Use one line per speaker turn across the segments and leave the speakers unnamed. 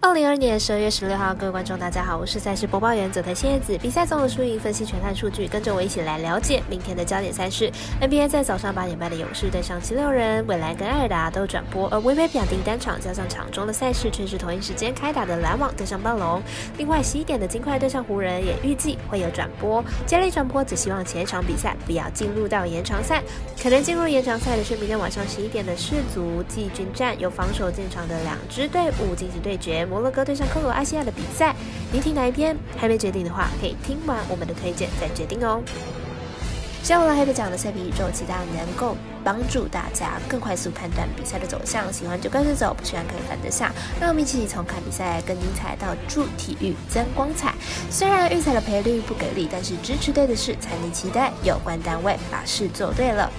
二零二二年十二月十六号，各位观众，大家好，我是赛事播报员佐藤千叶子。比赛综合输赢分析全看数据，跟着我一起来了解明天的焦点赛事。NBA 在早上八点半的勇士对上七六人，未来跟艾尔达都转播，而微微表定单场加上场中的赛事却是同一时间开打的篮网对上暴龙。另外十一点的金块对上湖人也预计会有转播。接力转播只希望前一场比赛不要进入到延长赛，可能进入延长赛的是明天晚上十一点的世足季军战，有防守进场的两支队伍进行对决。摩洛哥对上克罗埃西亚的比赛，你听哪一篇？还没决定的话，可以听完我们的推荐再决定哦。下午来黑的讲的赛评宇宙，期待能够帮助大家更快速判断比赛的走向。喜欢就跟着走，不喜欢可以反得下。让我们一起从看比赛更精彩到助体育增光彩。虽然预测的赔率不给力，但是支持对的事才能期待有关单位把事做对了。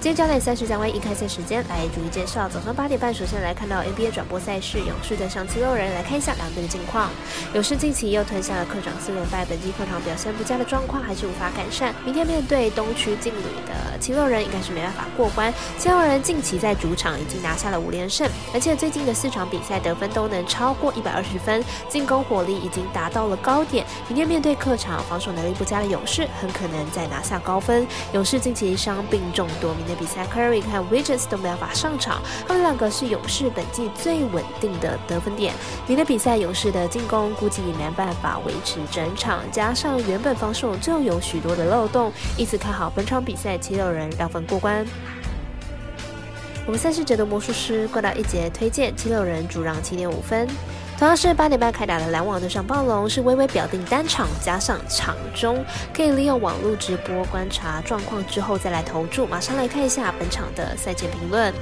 今天焦点赛事将为一开赛时间来逐一介绍。早上八点半，首先来看到 NBA 转播赛事，勇士对上七六人，来看一下两队的近况。勇士近期又吞下了客场四连败，本季客场表现不佳的状况还是无法改善。明天面对东区劲旅的七六人，应该是没办法过关。七六人近期在主场已经拿下了五连胜，而且最近的四场比赛得分都能超过一百二十分，进攻火力已经达到了高点。明天面对客场防守能力不佳的勇士，很可能再拿下高分。勇士近期伤病众多，明天比赛 Curry 和 Wiggins 都没有法上场，他们两个是勇士本季最稳定的得分点。明天比赛勇士的进攻估计也没办法维持整场，加上原本防守就有许多的漏洞，因此看好本场比赛七六人让分过关。我们赛事者的魔术师过到一节推荐七六人主让七点五分。同样是八点半开打的篮网对上暴龙，是微微表定单场加上场中，可以利用网络直播观察状况之后再来投注。马上来看一下本场的赛前评论。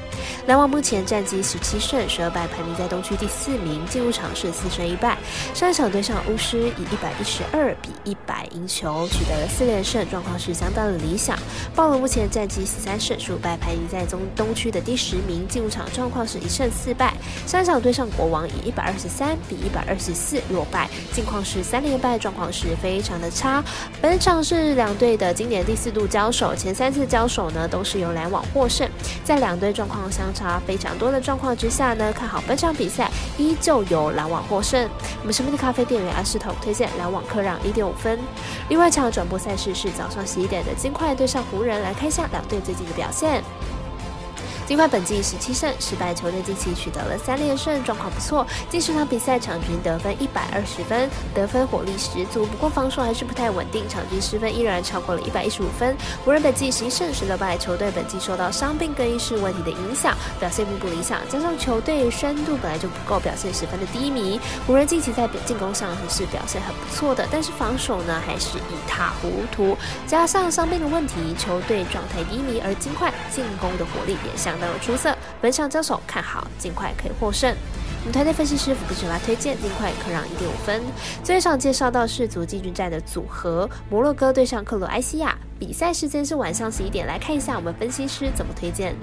篮网目前战绩十七胜十二败，排名在东区第四名，进入场是四胜一败。上一场对上巫师以一百一十二比一百赢球，取得了四连胜，状况是相当的理想。暴龙目前战绩十三胜十五败，排名在中东区的第十名，进入场状况是一胜四败。上一场对上国王以一百二十三。三比一百二十四落败，近况是三连败，状况是非常的差。本场是两队的今年第四度交手，前三次交手呢都是由篮网获胜。在两队状况相差非常多的状况之下呢，看好本场比赛依旧由篮网获胜。我们身边的咖啡店员阿石头推荐篮网客让一点五分。另外一场转播赛事是早上十一点的金块对上湖人，来看一下两队最近的表现。尽管本季十七胜失败，球队近期取得了三连胜，状况不错。近十场比赛场均得分一百二十分，得分火力十足。不过防守还是不太稳定，场均失分依然超过了一百一十五分。湖人本季十一胜十六败，球队本季受到伤病更衣室问题的影响，表现并不理想。加上球队深度本来就不够，表现十分的低迷。湖人近期在进攻上还是表现很不错的，但是防守呢还是一塌糊涂。加上伤病的问题，球队状态低迷。而金块进攻的火力也相。没有出色，本场交手看好尽快可以获胜。我们团队分析师福布雪拉推荐尽快可让一点五分。最后一场介绍到世足季军战的组合，摩洛哥对上克罗埃西亚，比赛时间是晚上十一点，来看一下我们分析师怎么推荐。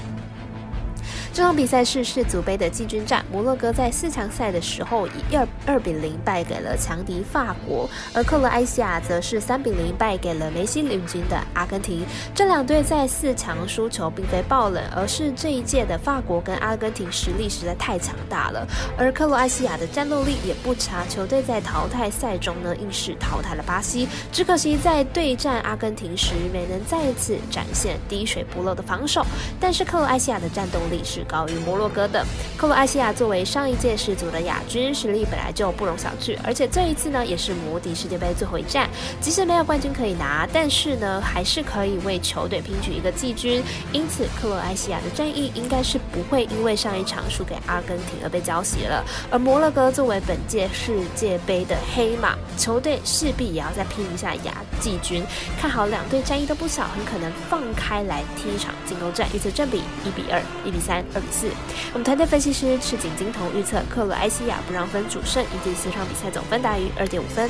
这场比赛是世足杯的季军战，摩洛哥在四强赛的时候以二二比零败给了强敌法国，而克罗埃西亚则是三比零败给了梅西领军的阿根廷。这两队在四强输球并非爆冷，而是这一届的法国跟阿根廷实力实在太强大了，而克罗埃西亚的战斗力也不差，球队在淘汰赛中呢硬是淘汰了巴西，只可惜在对战阿根廷时没能再次展现滴水不漏的防守。但是克罗埃西亚的战斗力是。高于摩洛哥的克罗埃西亚作为上一届世足的亚军，实力本来就不容小觑，而且这一次呢也是摩迪世界杯最后一战，即使没有冠军可以拿，但是呢还是可以为球队拼取一个季军。因此，克罗埃西亚的战役应该是不会因为上一场输给阿根廷而被浇熄了。而摩洛哥作为本届世界杯的黑马，球队势必也要再拼一下亚季军。看好两队战役都不小，很可能放开来踢一场进攻战。预测正比一比二、一比三。二比四，我们团队分析师赤井金童预测克罗埃西亚不让分主胜，以及四场比赛总分大于二点五分。